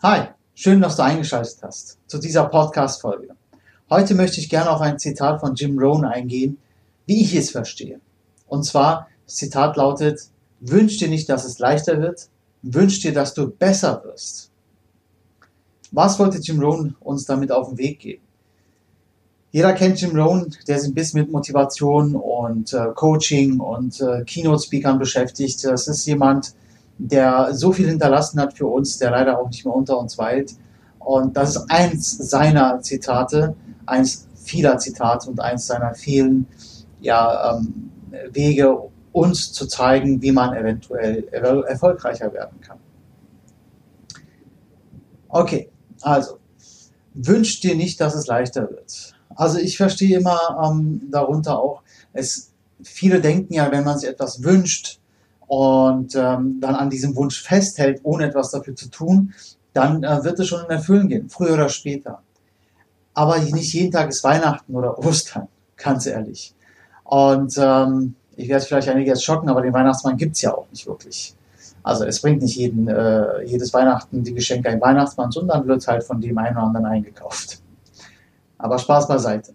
Hi, schön, dass du eingeschaltet hast zu dieser Podcast-Folge. Heute möchte ich gerne auf ein Zitat von Jim Rohn eingehen, wie ich es verstehe. Und zwar, das Zitat lautet, wünsch dir nicht, dass es leichter wird, wünsch dir, dass du besser wirst. Was wollte Jim Rohn uns damit auf den Weg geben? Jeder kennt Jim Rohn, der sich ein bisschen mit Motivation und äh, Coaching und äh, Keynote-Speakern beschäftigt. Das ist jemand, der so viel hinterlassen hat für uns, der leider auch nicht mehr unter uns weilt. Und das ist eins seiner Zitate, eins vieler Zitate und eins seiner vielen ja, ähm, Wege, uns zu zeigen, wie man eventuell erfolgreicher werden kann. Okay, also, wünscht dir nicht, dass es leichter wird. Also ich verstehe immer ähm, darunter auch, es, viele denken ja, wenn man sich etwas wünscht, und ähm, dann an diesem Wunsch festhält, ohne etwas dafür zu tun, dann äh, wird es schon in Erfüllen gehen, früher oder später. Aber nicht jeden Tag ist Weihnachten oder Ostern, ganz ehrlich. Und ähm, ich werde vielleicht einige jetzt schocken, aber den Weihnachtsmann gibt's ja auch nicht wirklich. Also es bringt nicht jeden, äh, jedes Weihnachten die Geschenke ein Weihnachtsmann, sondern wird halt von dem einen oder anderen eingekauft. Aber Spaß beiseite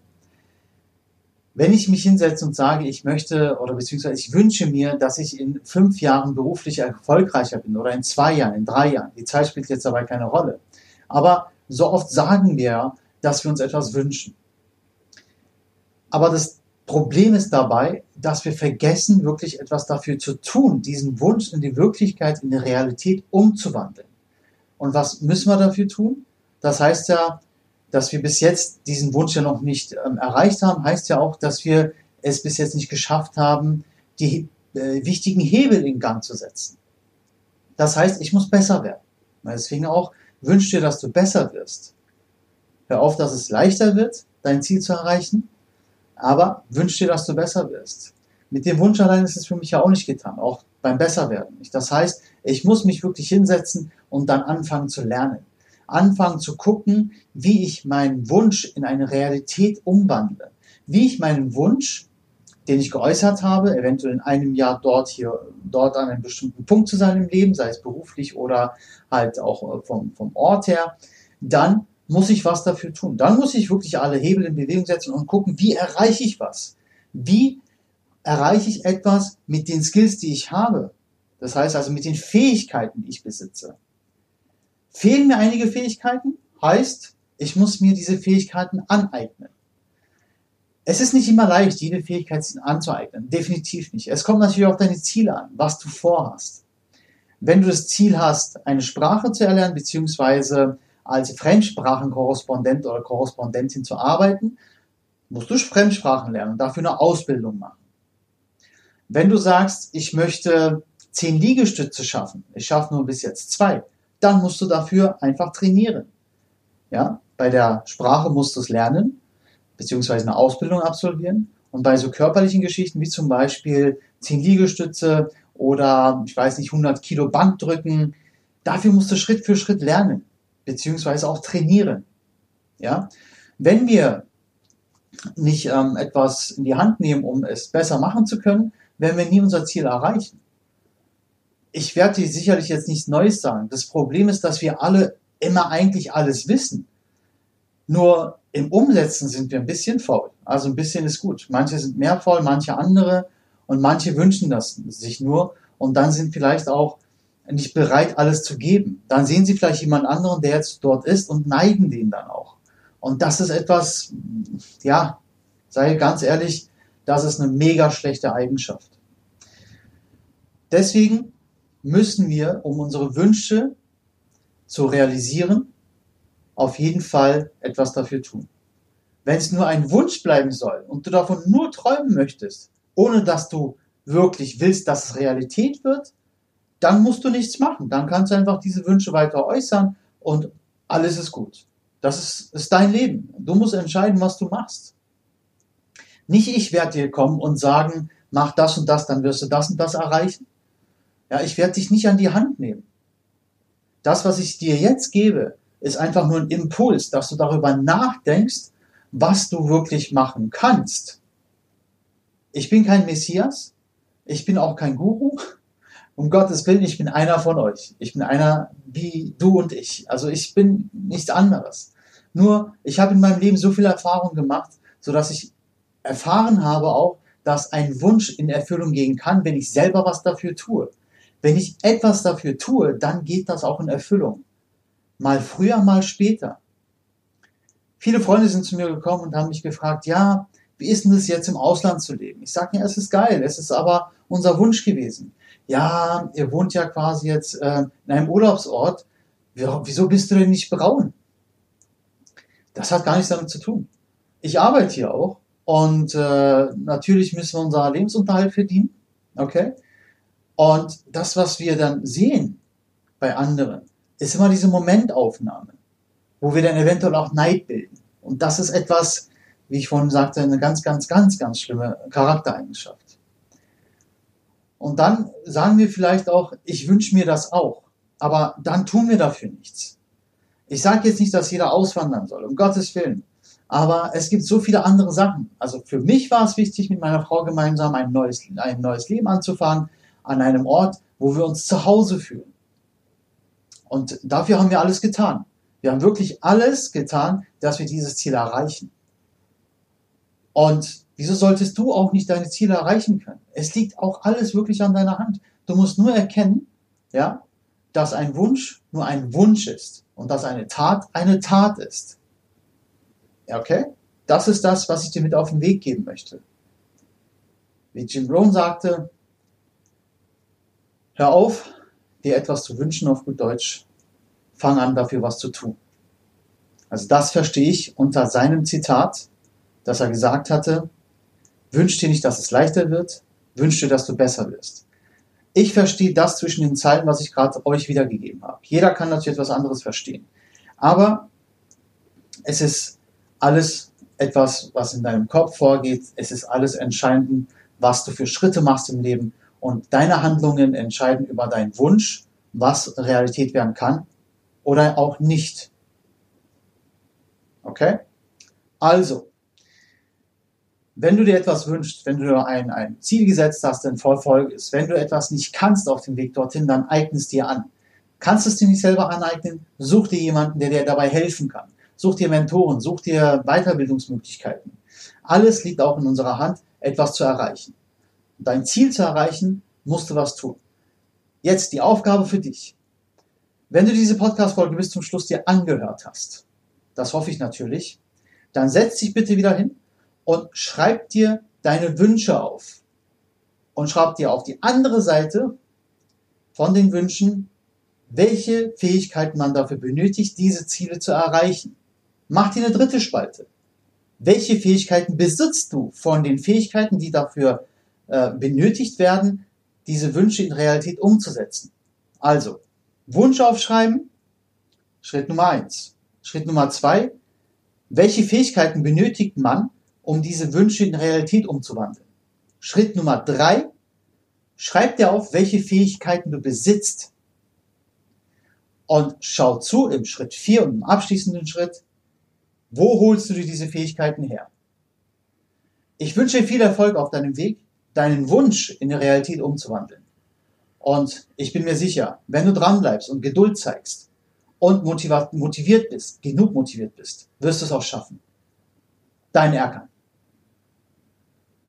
wenn ich mich hinsetze und sage, ich möchte oder beziehungsweise ich wünsche mir, dass ich in fünf Jahren beruflich erfolgreicher bin oder in zwei Jahren, in drei Jahren, die Zeit spielt jetzt dabei keine Rolle. Aber so oft sagen wir, dass wir uns etwas wünschen. Aber das Problem ist dabei, dass wir vergessen, wirklich etwas dafür zu tun, diesen Wunsch in die Wirklichkeit, in die Realität umzuwandeln. Und was müssen wir dafür tun? Das heißt ja, dass wir bis jetzt diesen Wunsch ja noch nicht ähm, erreicht haben, heißt ja auch, dass wir es bis jetzt nicht geschafft haben, die äh, wichtigen Hebel in Gang zu setzen. Das heißt, ich muss besser werden. Deswegen auch, wünsch dir, dass du besser wirst. Hör auf, dass es leichter wird, dein Ziel zu erreichen, aber wünsch dir, dass du besser wirst. Mit dem Wunsch allein ist es für mich ja auch nicht getan, auch beim Besserwerden nicht. Das heißt, ich muss mich wirklich hinsetzen und dann anfangen zu lernen anfangen zu gucken, wie ich meinen Wunsch in eine Realität umwandle. Wie ich meinen Wunsch, den ich geäußert habe, eventuell in einem Jahr dort hier, dort an einem bestimmten Punkt zu sein im Leben, sei es beruflich oder halt auch äh, vom, vom Ort her, dann muss ich was dafür tun. Dann muss ich wirklich alle Hebel in Bewegung setzen und gucken, wie erreiche ich was? Wie erreiche ich etwas mit den Skills, die ich habe? Das heißt also mit den Fähigkeiten, die ich besitze. Fehlen mir einige Fähigkeiten? Heißt, ich muss mir diese Fähigkeiten aneignen. Es ist nicht immer leicht, jede Fähigkeit anzueignen. Definitiv nicht. Es kommt natürlich auf deine Ziele an, was du vorhast. Wenn du das Ziel hast, eine Sprache zu erlernen, beziehungsweise als Fremdsprachenkorrespondent oder Korrespondentin zu arbeiten, musst du Fremdsprachen lernen und dafür eine Ausbildung machen. Wenn du sagst, ich möchte zehn Liegestütze schaffen, ich schaffe nur bis jetzt zwei, dann musst du dafür einfach trainieren. Ja, bei der Sprache musst du es lernen, beziehungsweise eine Ausbildung absolvieren. Und bei so körperlichen Geschichten wie zum Beispiel 10 Liegestütze oder, ich weiß nicht, 100 Kilo Bankdrücken, dafür musst du Schritt für Schritt lernen, beziehungsweise auch trainieren. Ja, wenn wir nicht ähm, etwas in die Hand nehmen, um es besser machen zu können, werden wir nie unser Ziel erreichen ich werde dir sicherlich jetzt nichts Neues sagen. Das Problem ist, dass wir alle immer eigentlich alles wissen. Nur im Umsetzen sind wir ein bisschen faul. Also ein bisschen ist gut. Manche sind mehr faul, manche andere und manche wünschen das sich nur und dann sind vielleicht auch nicht bereit, alles zu geben. Dann sehen sie vielleicht jemand anderen, der jetzt dort ist und neigen den dann auch. Und das ist etwas, ja, sei ganz ehrlich, das ist eine mega schlechte Eigenschaft. Deswegen müssen wir, um unsere Wünsche zu realisieren, auf jeden Fall etwas dafür tun. Wenn es nur ein Wunsch bleiben soll und du davon nur träumen möchtest, ohne dass du wirklich willst, dass es Realität wird, dann musst du nichts machen. Dann kannst du einfach diese Wünsche weiter äußern und alles ist gut. Das ist, ist dein Leben. Du musst entscheiden, was du machst. Nicht ich werde dir kommen und sagen, mach das und das, dann wirst du das und das erreichen. Ja, ich werde dich nicht an die Hand nehmen. Das, was ich dir jetzt gebe, ist einfach nur ein Impuls, dass du darüber nachdenkst, was du wirklich machen kannst. Ich bin kein Messias, ich bin auch kein Guru, Um Gottes Willen, ich bin einer von euch. Ich bin einer wie du und ich. Also ich bin nichts anderes. Nur, ich habe in meinem Leben so viel Erfahrung gemacht, sodass ich erfahren habe auch, dass ein Wunsch in Erfüllung gehen kann, wenn ich selber was dafür tue. Wenn ich etwas dafür tue, dann geht das auch in Erfüllung. Mal früher, mal später. Viele Freunde sind zu mir gekommen und haben mich gefragt, ja, wie ist denn das jetzt im Ausland zu leben? Ich sage, ja, es ist geil, es ist aber unser Wunsch gewesen. Ja, ihr wohnt ja quasi jetzt äh, in einem Urlaubsort, wieso bist du denn nicht braun? Das hat gar nichts damit zu tun. Ich arbeite hier auch und äh, natürlich müssen wir unser Lebensunterhalt verdienen, okay? Und das, was wir dann sehen bei anderen, ist immer diese Momentaufnahme, wo wir dann eventuell auch Neid bilden. Und das ist etwas, wie ich vorhin sagte, eine ganz, ganz, ganz, ganz schlimme Charaktereigenschaft. Und dann sagen wir vielleicht auch, ich wünsche mir das auch, aber dann tun wir dafür nichts. Ich sage jetzt nicht, dass jeder auswandern soll, um Gottes Willen. Aber es gibt so viele andere Sachen. Also für mich war es wichtig, mit meiner Frau gemeinsam ein neues, ein neues Leben anzufangen, an einem Ort, wo wir uns zu Hause fühlen. Und dafür haben wir alles getan. Wir haben wirklich alles getan, dass wir dieses Ziel erreichen. Und wieso solltest du auch nicht deine Ziele erreichen können? Es liegt auch alles wirklich an deiner Hand. Du musst nur erkennen, ja, dass ein Wunsch nur ein Wunsch ist und dass eine Tat eine Tat ist. Okay? Das ist das, was ich dir mit auf den Weg geben möchte. Wie Jim Rohn sagte, hör auf, dir etwas zu wünschen auf gut Deutsch, fang an dafür was zu tun. Also das verstehe ich unter seinem Zitat, dass er gesagt hatte, wünsch dir nicht, dass es leichter wird, wünsch dir, dass du besser wirst. Ich verstehe das zwischen den Zeilen, was ich gerade euch wiedergegeben habe. Jeder kann natürlich etwas anderes verstehen. Aber es ist alles etwas, was in deinem Kopf vorgeht. Es ist alles entscheidend, was du für Schritte machst im Leben. Und deine Handlungen entscheiden über deinen Wunsch, was Realität werden kann oder auch nicht. Okay? Also, wenn du dir etwas wünschst, wenn du ein, ein Ziel gesetzt hast, dann verfolge es. Wenn du etwas nicht kannst auf dem Weg dorthin, dann eigne es dir an. Kannst du es dir nicht selber aneignen, such dir jemanden, der dir dabei helfen kann. Such dir Mentoren, such dir Weiterbildungsmöglichkeiten. Alles liegt auch in unserer Hand, etwas zu erreichen. Dein Ziel zu erreichen, musst du was tun. Jetzt die Aufgabe für dich. Wenn du diese Podcast-Folge bis zum Schluss dir angehört hast, das hoffe ich natürlich, dann setz dich bitte wieder hin und schreib dir deine Wünsche auf. Und schreib dir auf die andere Seite von den Wünschen, welche Fähigkeiten man dafür benötigt, diese Ziele zu erreichen. Mach dir eine dritte Spalte. Welche Fähigkeiten besitzt du von den Fähigkeiten, die dafür äh, benötigt werden, diese Wünsche in Realität umzusetzen? Also, Wunsch aufschreiben, Schritt Nummer eins. Schritt Nummer zwei, welche Fähigkeiten benötigt man, um diese Wünsche in Realität umzuwandeln? Schritt Nummer drei, schreib dir auf, welche Fähigkeiten du besitzt. Und schau zu im Schritt vier und im abschließenden Schritt, wo holst du dir diese Fähigkeiten her? Ich wünsche dir viel Erfolg auf deinem Weg, deinen Wunsch in die Realität umzuwandeln. Und ich bin mir sicher, wenn du dranbleibst und Geduld zeigst und motiviert bist, genug motiviert bist, wirst du es auch schaffen. Dein Erkan.